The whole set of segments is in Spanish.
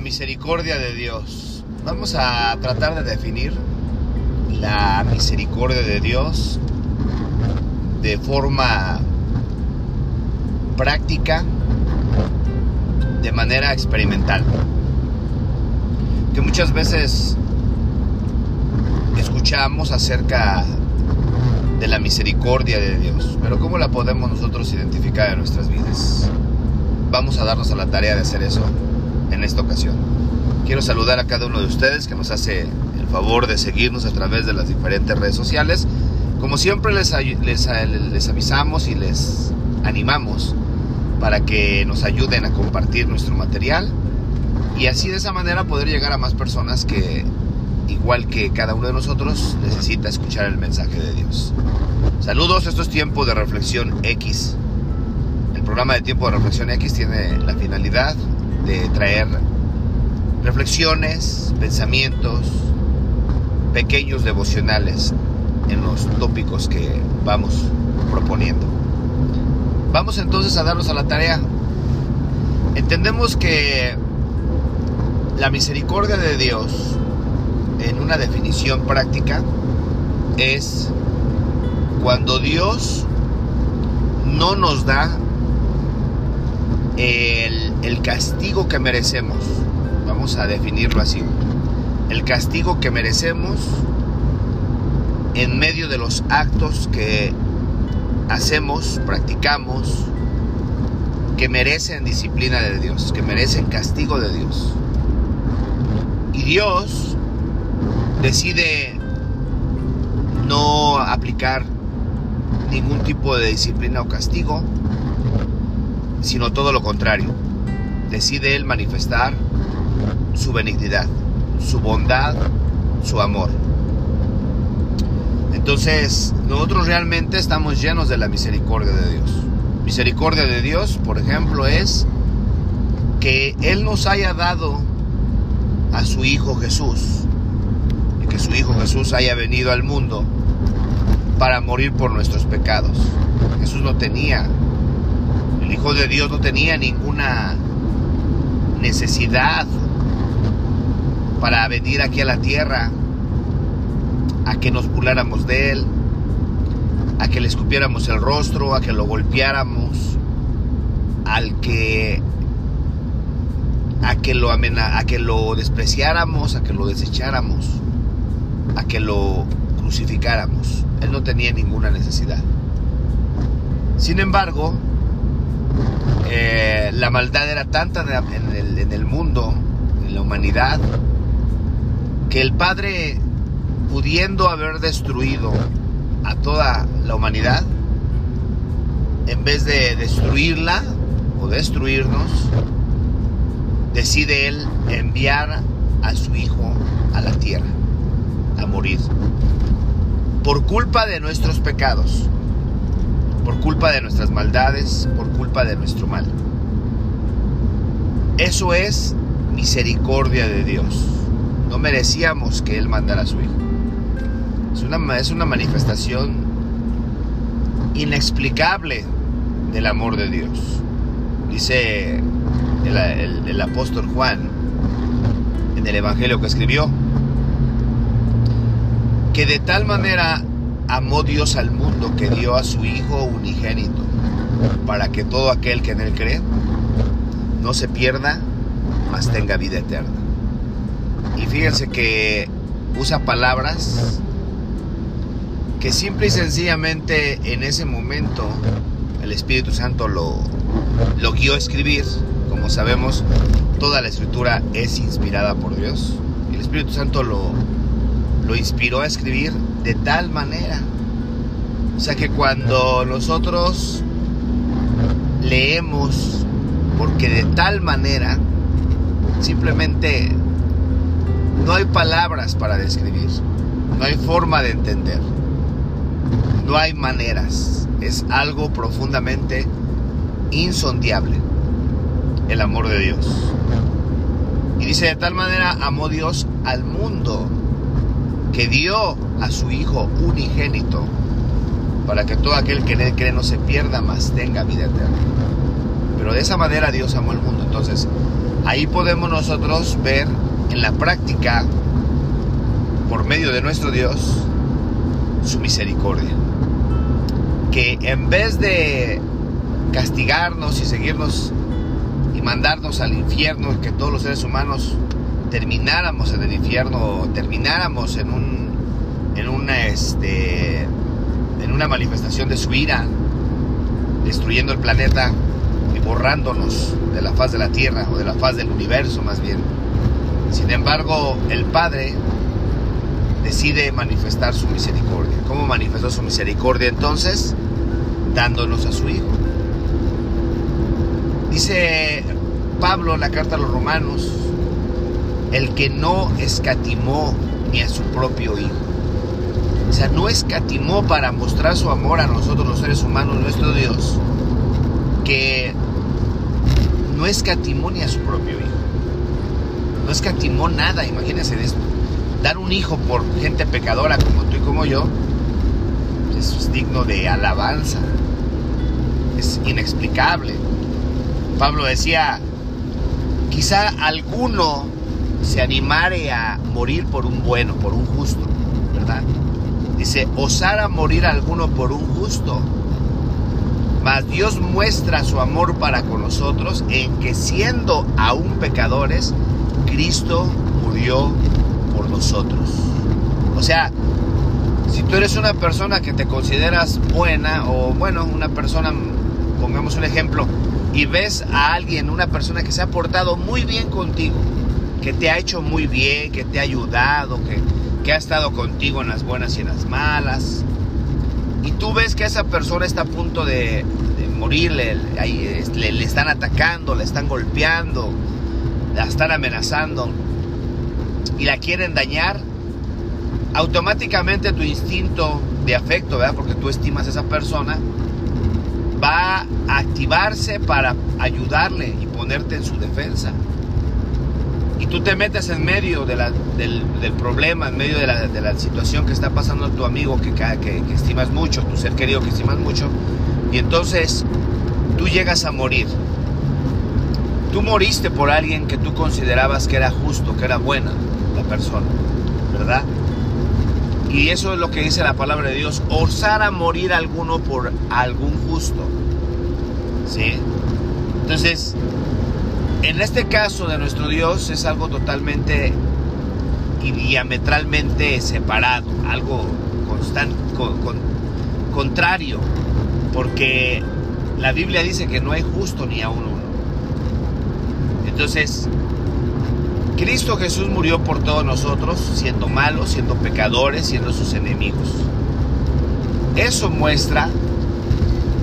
Misericordia de Dios. Vamos a tratar de definir la misericordia de Dios de forma práctica, de manera experimental. Que muchas veces escuchamos acerca de la misericordia de Dios, pero ¿cómo la podemos nosotros identificar en nuestras vidas? Vamos a darnos a la tarea de hacer eso en esta ocasión. Quiero saludar a cada uno de ustedes que nos hace el favor de seguirnos a través de las diferentes redes sociales. Como siempre les, les, les avisamos y les animamos para que nos ayuden a compartir nuestro material y así de esa manera poder llegar a más personas que, igual que cada uno de nosotros, necesita escuchar el mensaje de Dios. Saludos, esto es Tiempo de Reflexión X. El programa de Tiempo de Reflexión X tiene la finalidad de traer reflexiones, pensamientos, pequeños devocionales en los tópicos que vamos proponiendo. Vamos entonces a darnos a la tarea. Entendemos que la misericordia de Dios, en una definición práctica, es cuando Dios no nos da el, el, castigo que merecemos. Vamos a definirlo así. El castigo que merecemos en medio de los actos que hacemos, practicamos, que merecen disciplina de Dios, que merecen castigo de Dios. Y Dios decide no aplicar ningún tipo de disciplina o castigo, sino todo lo contrario. Decide Él manifestar su benignidad, su bondad, su amor. Entonces, nosotros realmente estamos llenos de la misericordia de Dios. Misericordia de Dios, por ejemplo, es que Él nos haya dado a su Hijo Jesús y que su Hijo Jesús haya venido al mundo para morir por nuestros pecados. Jesús no tenía, el Hijo de Dios no tenía ninguna necesidad para venir aquí a la tierra a que nos burláramos de él, a que le escupiéramos el rostro, a que lo golpeáramos, al que a que lo amena, a que lo despreciáramos, a que lo desecháramos, a que lo crucificáramos. Él no tenía ninguna necesidad. Sin embargo, eh, la maldad era tanta en el, en el mundo, en la humanidad, que el Padre pudiendo haber destruido a toda la humanidad, en vez de destruirla o destruirnos, decide Él enviar a su Hijo a la tierra, a morir, por culpa de nuestros pecados, por culpa de nuestras maldades, por culpa de nuestro mal. Eso es misericordia de Dios. No merecíamos que Él mandara a su Hijo. Es una, es una manifestación inexplicable del amor de Dios. Dice el, el, el apóstol Juan en el Evangelio que escribió, que de tal manera amó Dios al mundo que dio a su Hijo unigénito, para que todo aquel que en él cree no se pierda, mas tenga vida eterna. Y fíjense que usa palabras que simple y sencillamente en ese momento el Espíritu Santo lo, lo guió a escribir. Como sabemos, toda la escritura es inspirada por Dios. El Espíritu Santo lo, lo inspiró a escribir de tal manera. O sea que cuando nosotros leemos, porque de tal manera, simplemente no hay palabras para describir, no hay forma de entender. No hay maneras. Es algo profundamente insondiable. El amor de Dios. Y dice, de tal manera amó Dios al mundo que dio a su Hijo unigénito para que todo aquel que en él cree no se pierda, mas tenga vida eterna. Pero de esa manera Dios amó al mundo. Entonces, ahí podemos nosotros ver en la práctica, por medio de nuestro Dios, su misericordia. Que en vez de castigarnos y seguirnos y mandarnos al infierno, que todos los seres humanos termináramos en el infierno, termináramos en un en una este en una manifestación de su ira, destruyendo el planeta y borrándonos de la faz de la tierra o de la faz del universo más bien. Sin embargo, el Padre decide manifestar su misericordia. ¿Cómo manifestó su misericordia entonces? Dándonos a su Hijo. Dice Pablo en la carta a los romanos, el que no escatimó ni a su propio Hijo. O sea, no escatimó para mostrar su amor a nosotros los seres humanos, nuestro Dios, que no escatimó ni a su propio Hijo. No escatimó nada, imagínense esto. Dar un hijo por gente pecadora como tú y como yo, eso es digno de alabanza. Es inexplicable. Pablo decía, quizá alguno se animare a morir por un bueno, por un justo, ¿verdad? Dice, osara morir alguno por un justo. Mas Dios muestra su amor para con nosotros en que siendo aún pecadores, Cristo murió por nosotros. O sea, si tú eres una persona que te consideras buena o bueno, una persona, pongamos un ejemplo, y ves a alguien, una persona que se ha portado muy bien contigo, que te ha hecho muy bien, que te ha ayudado, que, que ha estado contigo en las buenas y en las malas, y tú ves que esa persona está a punto de, morir, le, le, le están atacando, le están golpeando, la están amenazando y la quieren dañar, automáticamente tu instinto de afecto, ¿verdad? porque tú estimas a esa persona, va a activarse para ayudarle y ponerte en su defensa. Y tú te metes en medio del, del, problema, en medio de la, de la, situación que está pasando tu amigo que, que, que estimas mucho, tu ser querido que estimas mucho, y entonces tú llegas a morir. Tú moriste por alguien que tú considerabas que era justo, que era buena la persona, ¿verdad? Y eso es lo que dice la palabra de Dios, osar morir alguno por algún justo. ¿Sí? Entonces, en este caso de nuestro Dios es algo totalmente y diametralmente separado, algo constante, con, con, contrario, porque la Biblia dice que no hay justo ni a uno. Entonces, Cristo Jesús murió por todos nosotros, siendo malos, siendo pecadores, siendo sus enemigos. Eso muestra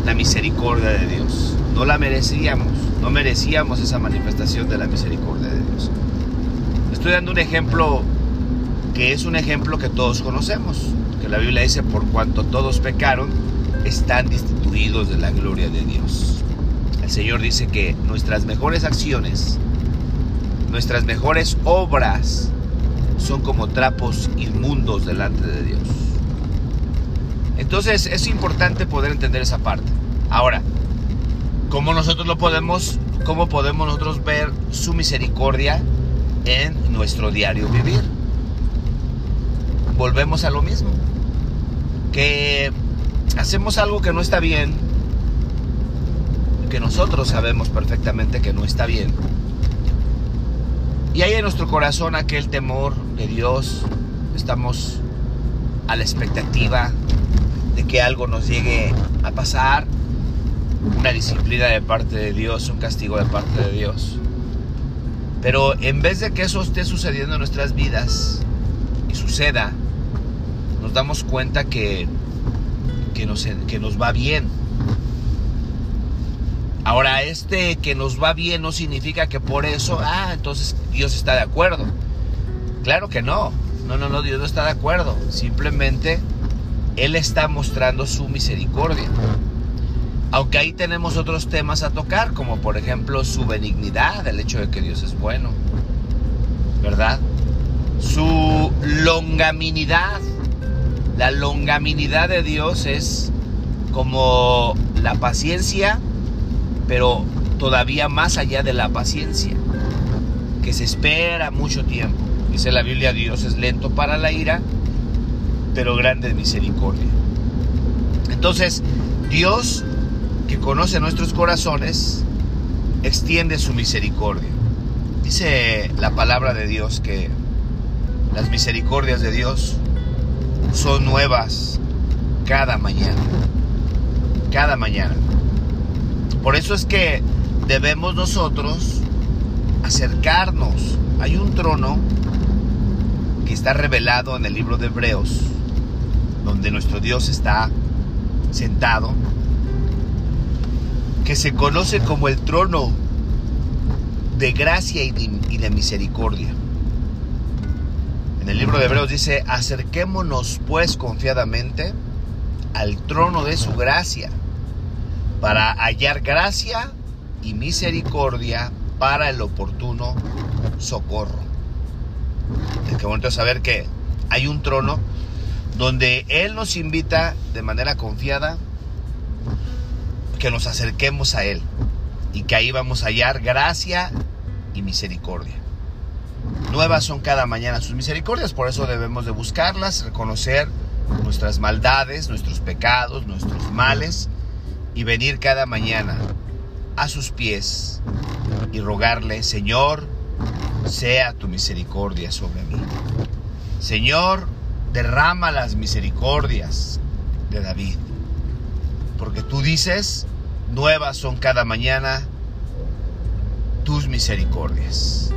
la misericordia de Dios. No la merecíamos, no merecíamos esa manifestación de la misericordia de Dios. Estoy dando un ejemplo que es un ejemplo que todos conocemos, que la Biblia dice, por cuanto todos pecaron, están destituidos de la gloria de Dios. El Señor dice que nuestras mejores acciones, nuestras mejores obras son como trapos inmundos delante de Dios. Entonces es importante poder entender esa parte. Ahora, ¿cómo nosotros lo podemos, cómo podemos nosotros ver su misericordia en nuestro diario vivir? Volvemos a lo mismo. Que hacemos algo que no está bien, que nosotros sabemos perfectamente que no está bien. Y hay en nuestro corazón aquel temor de Dios, estamos a la expectativa de que algo nos llegue a pasar, una disciplina de parte de Dios, un castigo de parte de Dios. Pero en vez de que eso esté sucediendo en nuestras vidas y suceda, nos damos cuenta que, que, nos, que nos va bien Ahora, este que nos va bien no significa que por eso, ah, entonces Dios está de acuerdo. Claro que no. No, no, no, Dios no está de acuerdo. Simplemente Él está mostrando su misericordia. Aunque ahí tenemos otros temas a tocar, como por ejemplo su benignidad, el hecho de que Dios es bueno, ¿verdad? Su longaminidad. La longaminidad de Dios es como la paciencia pero todavía más allá de la paciencia. que se espera mucho tiempo. Dice la Biblia, Dios es lento para la ira, pero grande de misericordia. Entonces, Dios, que conoce nuestros corazones, extiende su misericordia. Dice la palabra de Dios que las misericordias de Dios son nuevas cada mañana. Cada mañana. Por eso es que debemos nosotros acercarnos. Hay un trono que está revelado en el libro de Hebreos, donde nuestro Dios está sentado, que se conoce como el trono de gracia y de, misericordia. En el libro de Hebreos dice, acerquémonos pues confiadamente al trono de su gracia para hallar gracia y misericordia para el oportuno socorro. Es que bonito saber que hay un trono donde Él nos invita de manera confiada que nos acerquemos a Él y que ahí vamos a hallar gracia y misericordia. Nuevas son cada mañana sus misericordias, por eso debemos de buscarlas, reconocer nuestras maldades, nuestros pecados, nuestros males y venir cada mañana a sus pies y rogarle, Señor, sea tu misericordia sobre mí. Señor, derrama las misericordias de David, porque tú dices, nuevas son cada mañana tus misericordias.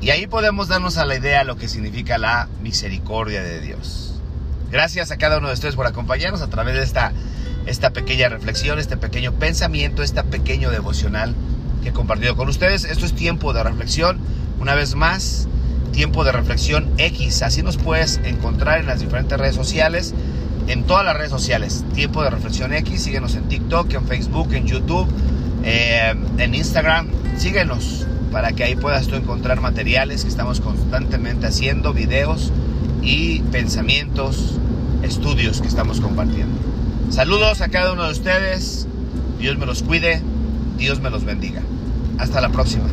Y ahí podemos darnos a la idea lo que significa la misericordia de Dios. Gracias a cada uno de ustedes por acompañarnos a través de esta esta pequeña reflexión, este pequeño pensamiento, este pequeño devocional que he compartido con ustedes. Esto es tiempo de reflexión. Una vez más, tiempo de reflexión X. Así nos puedes encontrar en las diferentes redes sociales, en todas las redes sociales. Tiempo de reflexión X. Síguenos en TikTok, en Facebook, en YouTube, eh, en Instagram. Síguenos para que ahí puedas tú encontrar materiales que estamos constantemente haciendo, videos y pensamientos, estudios que estamos compartiendo. Saludos a cada uno de ustedes. Dios me los cuide. Dios me los bendiga. Hasta la próxima.